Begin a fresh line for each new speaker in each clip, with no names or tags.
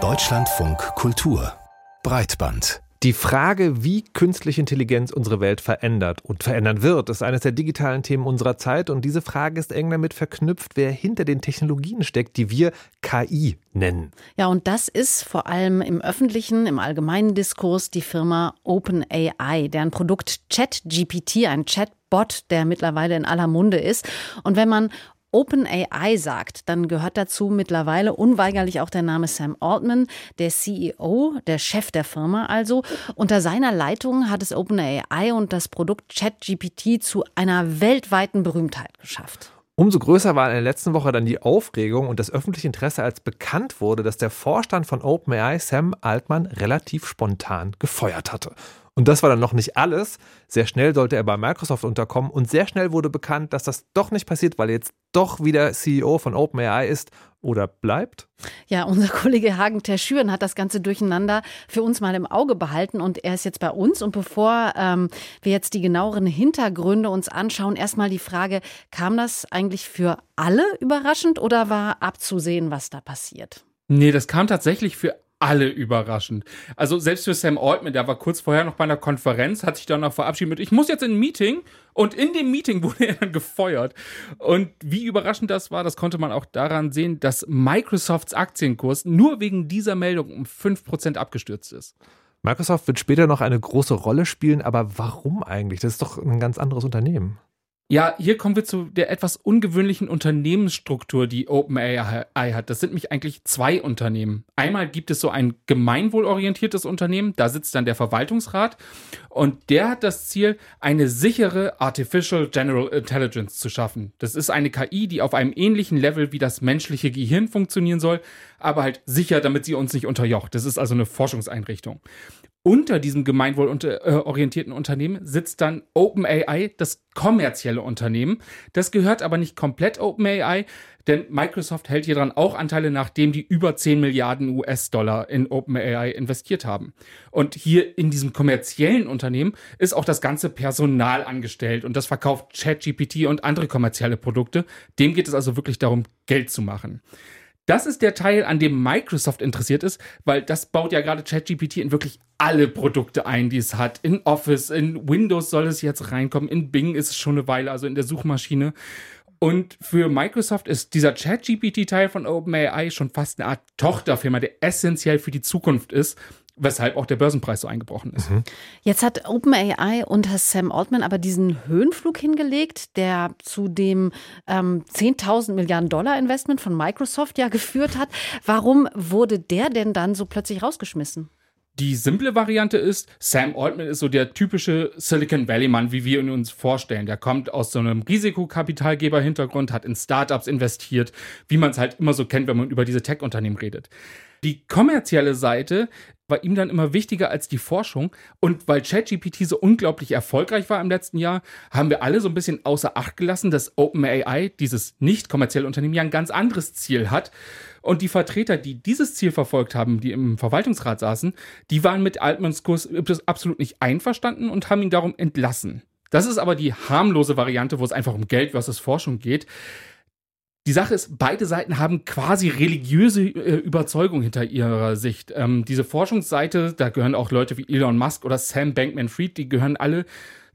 Deutschlandfunk Kultur Breitband
die Frage, wie künstliche Intelligenz unsere Welt verändert und verändern wird, ist eines der digitalen Themen unserer Zeit. Und diese Frage ist eng damit verknüpft, wer hinter den Technologien steckt, die wir KI nennen.
Ja, und das ist vor allem im öffentlichen, im allgemeinen Diskurs die Firma OpenAI, deren Produkt ChatGPT, ein Chatbot, der mittlerweile in aller Munde ist. Und wenn man OpenAI sagt, dann gehört dazu mittlerweile unweigerlich auch der Name Sam Altman, der CEO, der Chef der Firma also. Unter seiner Leitung hat es OpenAI und das Produkt ChatGPT zu einer weltweiten Berühmtheit geschafft.
Umso größer war in der letzten Woche dann die Aufregung und das öffentliche Interesse, als bekannt wurde, dass der Vorstand von OpenAI, Sam Altman, relativ spontan gefeuert hatte. Und das war dann noch nicht alles. Sehr schnell sollte er bei Microsoft unterkommen und sehr schnell wurde bekannt, dass das doch nicht passiert, weil er jetzt doch wieder CEO von OpenAI ist oder bleibt.
Ja, unser Kollege Hagen Terschüren hat das Ganze durcheinander für uns mal im Auge behalten und er ist jetzt bei uns. Und bevor ähm, wir jetzt die genaueren Hintergründe uns anschauen, erstmal die Frage, kam das eigentlich für alle überraschend oder war abzusehen, was da passiert?
Nee, das kam tatsächlich für alle überraschend. Also selbst für Sam Altman, der war kurz vorher noch bei einer Konferenz, hat sich dann noch verabschiedet mit, ich muss jetzt in ein Meeting und in dem Meeting wurde er dann gefeuert. Und wie überraschend das war, das konnte man auch daran sehen, dass Microsofts Aktienkurs nur wegen dieser Meldung um 5% abgestürzt ist.
Microsoft wird später noch eine große Rolle spielen, aber warum eigentlich? Das ist doch ein ganz anderes Unternehmen.
Ja, hier kommen wir zu der etwas ungewöhnlichen Unternehmensstruktur, die OpenAI hat. Das sind nämlich eigentlich zwei Unternehmen. Einmal gibt es so ein gemeinwohlorientiertes Unternehmen, da sitzt dann der Verwaltungsrat und der hat das Ziel, eine sichere Artificial General Intelligence zu schaffen. Das ist eine KI, die auf einem ähnlichen Level wie das menschliche Gehirn funktionieren soll, aber halt sicher, damit sie uns nicht unterjocht. Das ist also eine Forschungseinrichtung unter diesem gemeinwohlorientierten Unternehmen sitzt dann OpenAI, das kommerzielle Unternehmen. Das gehört aber nicht komplett OpenAI, denn Microsoft hält hier dran auch Anteile, nachdem die über 10 Milliarden US-Dollar in OpenAI investiert haben. Und hier in diesem kommerziellen Unternehmen ist auch das ganze Personal angestellt und das verkauft ChatGPT und andere kommerzielle Produkte. Dem geht es also wirklich darum, Geld zu machen. Das ist der Teil, an dem Microsoft interessiert ist, weil das baut ja gerade ChatGPT in wirklich alle Produkte ein, die es hat. In Office, in Windows soll es jetzt reinkommen, in Bing ist es schon eine Weile, also in der Suchmaschine. Und für Microsoft ist dieser ChatGPT-Teil von OpenAI schon fast eine Art Tochterfirma, der essentiell für die Zukunft ist weshalb auch der Börsenpreis so eingebrochen ist. Mhm.
Jetzt hat OpenAI unter Sam Altman aber diesen Höhenflug hingelegt, der zu dem ähm, 10.000 Milliarden Dollar Investment von Microsoft ja geführt hat. Warum wurde der denn dann so plötzlich rausgeschmissen?
Die simple Variante ist, Sam Altman ist so der typische Silicon Valley Mann, wie wir ihn uns vorstellen. Der kommt aus so einem Risikokapitalgeber-Hintergrund, hat in Startups investiert, wie man es halt immer so kennt, wenn man über diese Tech-Unternehmen redet. Die kommerzielle Seite war ihm dann immer wichtiger als die Forschung. Und weil ChatGPT so unglaublich erfolgreich war im letzten Jahr, haben wir alle so ein bisschen außer Acht gelassen, dass OpenAI, dieses nicht kommerzielle Unternehmen, ja ein ganz anderes Ziel hat. Und die Vertreter, die dieses Ziel verfolgt haben, die im Verwaltungsrat saßen, die waren mit Altmans Kurs absolut nicht einverstanden und haben ihn darum entlassen. Das ist aber die harmlose Variante, wo es einfach um Geld versus Forschung geht. Die Sache ist, beide Seiten haben quasi religiöse äh, Überzeugung hinter ihrer Sicht. Ähm, diese Forschungsseite, da gehören auch Leute wie Elon Musk oder Sam Bankman-Fried, die gehören alle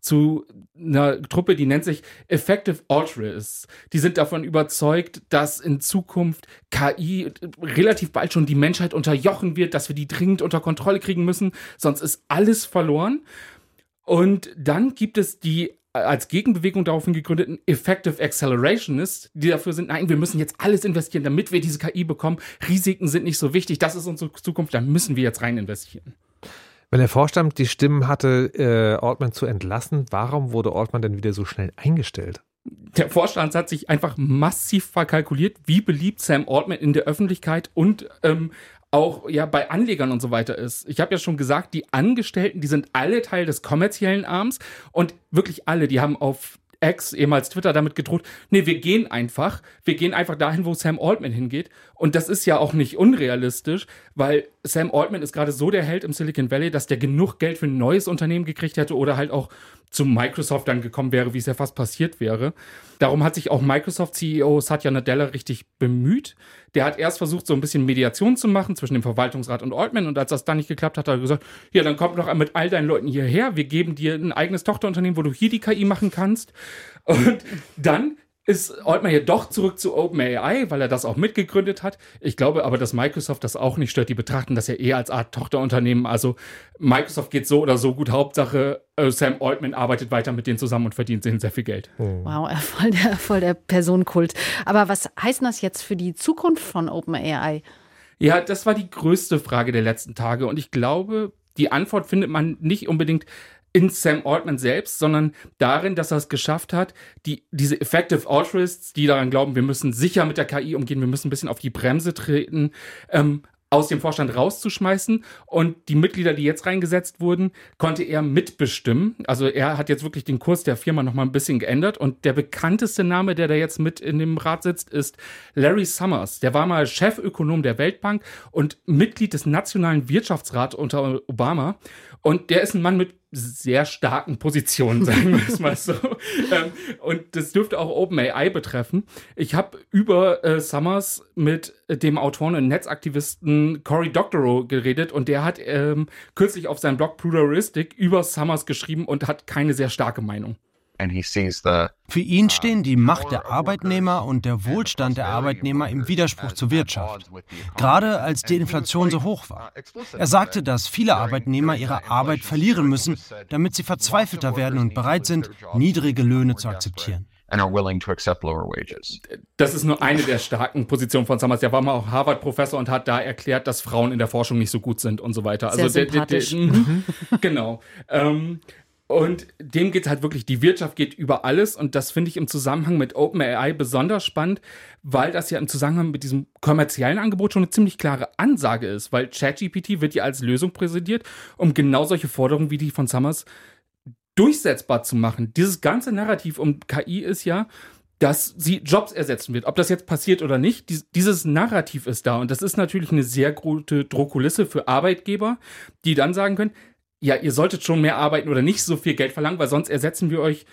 zu einer Truppe, die nennt sich Effective Altruists. Die sind davon überzeugt, dass in Zukunft KI relativ bald schon die Menschheit unterjochen wird, dass wir die dringend unter Kontrolle kriegen müssen, sonst ist alles verloren. Und dann gibt es die als Gegenbewegung daraufhin gegründeten Effective Accelerationists, die dafür sind, nein, wir müssen jetzt alles investieren, damit wir diese KI bekommen. Risiken sind nicht so wichtig, das ist unsere Zukunft, da müssen wir jetzt rein investieren.
Wenn der Vorstand die Stimmen hatte, äh, Altman zu entlassen, warum wurde Altman denn wieder so schnell eingestellt?
Der Vorstand hat sich einfach massiv verkalkuliert, wie beliebt Sam Altman in der Öffentlichkeit und ähm, auch ja bei Anlegern und so weiter ist. Ich habe ja schon gesagt, die Angestellten, die sind alle Teil des kommerziellen Arms und wirklich alle, die haben auf X, ehemals Twitter, damit gedroht, nee, wir gehen einfach, wir gehen einfach dahin, wo Sam Altman hingeht. Und das ist ja auch nicht unrealistisch, weil Sam Altman ist gerade so der Held im Silicon Valley, dass der genug Geld für ein neues Unternehmen gekriegt hätte oder halt auch zu Microsoft dann gekommen wäre, wie es ja fast passiert wäre. Darum hat sich auch Microsoft-CEO Satya Nadella richtig bemüht. Der hat erst versucht, so ein bisschen Mediation zu machen zwischen dem Verwaltungsrat und Altman. Und als das dann nicht geklappt hat, hat er gesagt, ja, dann komm doch mit all deinen Leuten hierher. Wir geben dir ein eigenes Tochterunternehmen, wo du hier die KI machen kannst. Und dann ist Altman ja doch zurück zu OpenAI, weil er das auch mitgegründet hat. Ich glaube aber, dass Microsoft das auch nicht stört. Die betrachten das ja eher als Art Tochterunternehmen. Also Microsoft geht so oder so gut. Hauptsache, äh, Sam Altman arbeitet weiter mit denen zusammen und verdient denen sehr viel Geld.
Wow, voll der, voll der Personenkult. Aber was heißt das jetzt für die Zukunft von OpenAI?
Ja, das war die größte Frage der letzten Tage. Und ich glaube, die Antwort findet man nicht unbedingt in Sam Altman selbst, sondern darin, dass er es geschafft hat, die, diese Effective Altruists, die daran glauben, wir müssen sicher mit der KI umgehen, wir müssen ein bisschen auf die Bremse treten, ähm, aus dem Vorstand rauszuschmeißen und die Mitglieder, die jetzt reingesetzt wurden, konnte er mitbestimmen. Also er hat jetzt wirklich den Kurs der Firma noch mal ein bisschen geändert und der bekannteste Name, der da jetzt mit in dem Rat sitzt, ist Larry Summers. Der war mal Chefökonom der Weltbank und Mitglied des Nationalen Wirtschaftsrats unter Obama und der ist ein Mann mit sehr starken Positionen, sagen wir es mal so. ähm, und das dürfte auch OpenAI betreffen. Ich habe über äh, Summers mit dem Autoren und Netzaktivisten Cory Doctorow geredet und der hat ähm, kürzlich auf seinem Blog Pluralistic über Summers geschrieben und hat keine sehr starke Meinung.
Für ihn stehen die Macht der Arbeitnehmer und der Wohlstand der Arbeitnehmer im Widerspruch zur Wirtschaft, gerade als die Inflation so hoch war. Er sagte, dass viele Arbeitnehmer ihre Arbeit verlieren müssen, damit sie verzweifelter werden und bereit sind, niedrige Löhne zu akzeptieren.
Das ist nur eine der starken Positionen von Summers. Der war mal auch Harvard-Professor und hat da erklärt, dass Frauen in der Forschung nicht so gut sind und so weiter.
Sehr also sympathisch. Der, der,
der, genau. Ähm, und dem geht halt wirklich, die Wirtschaft geht über alles und das finde ich im Zusammenhang mit OpenAI besonders spannend, weil das ja im Zusammenhang mit diesem kommerziellen Angebot schon eine ziemlich klare Ansage ist, weil ChatGPT wird ja als Lösung präsentiert, um genau solche Forderungen wie die von Summers durchsetzbar zu machen. Dieses ganze Narrativ um KI ist ja, dass sie Jobs ersetzen wird. Ob das jetzt passiert oder nicht, dieses Narrativ ist da. Und das ist natürlich eine sehr gute Drohkulisse für Arbeitgeber, die dann sagen können, ja, ihr solltet schon mehr arbeiten oder nicht so viel Geld verlangen, weil sonst ersetzen wir euch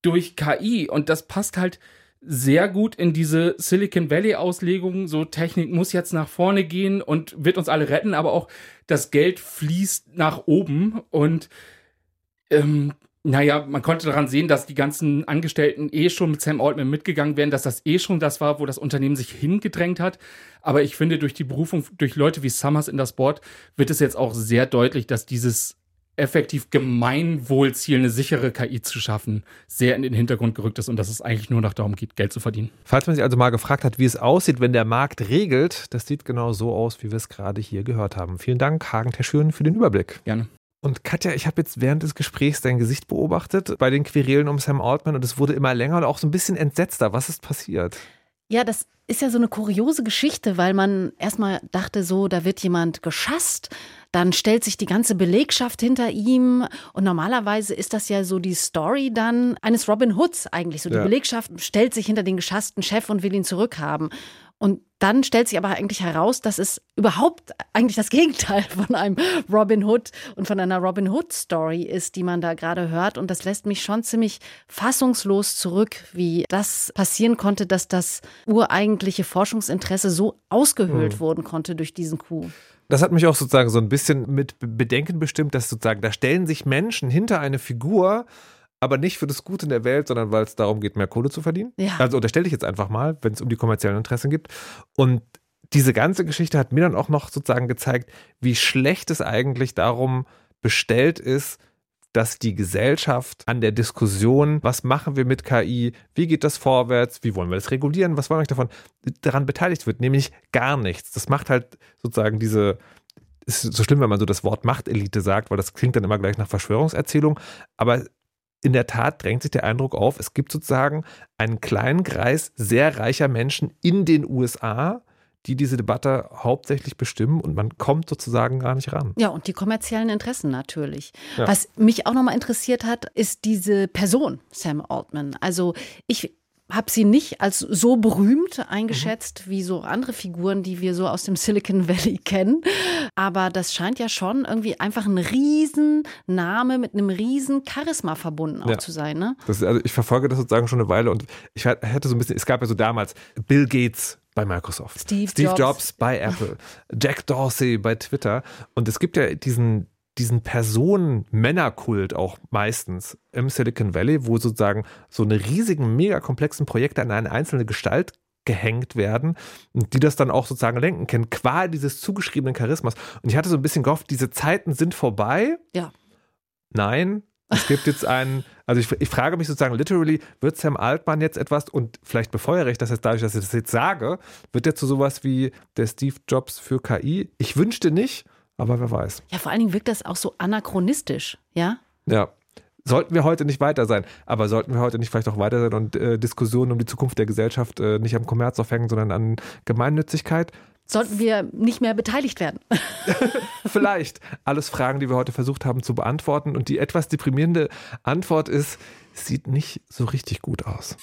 durch KI. Und das passt halt sehr gut in diese Silicon Valley Auslegung. So Technik muss jetzt nach vorne gehen und wird uns alle retten, aber auch das Geld fließt nach oben und ähm, naja, man konnte daran sehen, dass die ganzen Angestellten eh schon mit Sam Altman mitgegangen wären, dass das eh schon das war, wo das Unternehmen sich hingedrängt hat. Aber ich finde, durch die Berufung durch Leute wie Summers in das Board wird es jetzt auch sehr deutlich, dass dieses effektiv Gemeinwohlziel, eine sichere KI zu schaffen, sehr in den Hintergrund gerückt ist und dass es eigentlich nur noch darum geht, Geld zu verdienen.
Falls man sich also mal gefragt hat, wie es aussieht, wenn der Markt regelt, das sieht genau so aus, wie wir es gerade hier gehört haben. Vielen Dank, Hagen Terschüren, für den Überblick.
Gerne.
Und Katja, ich habe jetzt während des Gesprächs dein Gesicht beobachtet bei den Querelen um Sam Altman und es wurde immer länger und auch so ein bisschen entsetzter. Was ist passiert?
Ja, das ist ja so eine kuriose Geschichte, weil man erstmal dachte, so, da wird jemand geschasst dann stellt sich die ganze Belegschaft hinter ihm und normalerweise ist das ja so die Story dann eines Robin Hoods eigentlich. So die ja. Belegschaft stellt sich hinter den geschassten Chef und will ihn zurückhaben. Und dann stellt sich aber eigentlich heraus, dass es überhaupt eigentlich das Gegenteil von einem Robin Hood und von einer Robin Hood Story ist, die man da gerade hört. Und das lässt mich schon ziemlich fassungslos zurück, wie das passieren konnte, dass das ureigentliche Forschungsinteresse so ausgehöhlt hm. worden konnte durch diesen Coup.
Das hat mich auch sozusagen so ein bisschen mit Bedenken bestimmt, dass sozusagen da stellen sich Menschen hinter eine Figur, aber nicht für das Gute in der Welt, sondern weil es darum geht, mehr Kohle zu verdienen. Ja. Also unterstelle ich jetzt einfach mal, wenn es um die kommerziellen Interessen geht. Und diese ganze Geschichte hat mir dann auch noch sozusagen gezeigt, wie schlecht es eigentlich darum bestellt ist, dass die Gesellschaft an der Diskussion, was machen wir mit KI, wie geht das vorwärts, wie wollen wir das regulieren, was wollen wir davon, daran beteiligt wird, nämlich gar nichts. Das macht halt sozusagen diese, ist so schlimm, wenn man so das Wort Machtelite sagt, weil das klingt dann immer gleich nach Verschwörungserzählung, aber in der Tat drängt sich der Eindruck auf, es gibt sozusagen einen kleinen Kreis sehr reicher Menschen in den USA, die diese Debatte hauptsächlich bestimmen und man kommt sozusagen gar nicht ran.
Ja, und die kommerziellen Interessen natürlich. Ja. Was mich auch nochmal interessiert hat, ist diese Person, Sam Altman. Also ich habe sie nicht als so berühmt eingeschätzt mhm. wie so andere Figuren, die wir so aus dem Silicon Valley kennen. Aber das scheint ja schon irgendwie einfach ein Riesenname mit einem riesen Charisma verbunden auch ja. zu sein. Ne?
Das, also ich verfolge das sozusagen schon eine Weile und ich hätte so ein bisschen, es gab ja so damals Bill Gates bei Microsoft,
Steve,
Steve
Jobs.
Jobs bei Apple, Jack Dorsey bei Twitter und es gibt ja diesen diesen Personen-Männerkult auch meistens im Silicon Valley, wo sozusagen so eine riesigen, mega komplexen Projekte an eine einzelne Gestalt gehängt werden, die das dann auch sozusagen lenken können, qua dieses zugeschriebenen Charismas. Und ich hatte so ein bisschen gehofft, diese Zeiten sind vorbei.
Ja.
Nein, es gibt jetzt einen, also ich, ich, frage mich sozusagen literally, wird Sam Altman jetzt etwas, und vielleicht befeuere ich das jetzt dadurch, dass ich das jetzt sage, wird der zu sowas wie der Steve Jobs für KI? Ich wünschte nicht, aber wer weiß.
Ja, vor allen Dingen wirkt das auch so anachronistisch, ja?
Ja. Sollten wir heute nicht weiter sein, aber sollten wir heute nicht vielleicht auch weiter sein und äh, Diskussionen um die Zukunft der Gesellschaft äh, nicht am Kommerz aufhängen, sondern an Gemeinnützigkeit?
Sollten wir nicht mehr beteiligt werden?
vielleicht. Alles Fragen, die wir heute versucht haben zu beantworten. Und die etwas deprimierende Antwort ist, sieht nicht so richtig gut aus.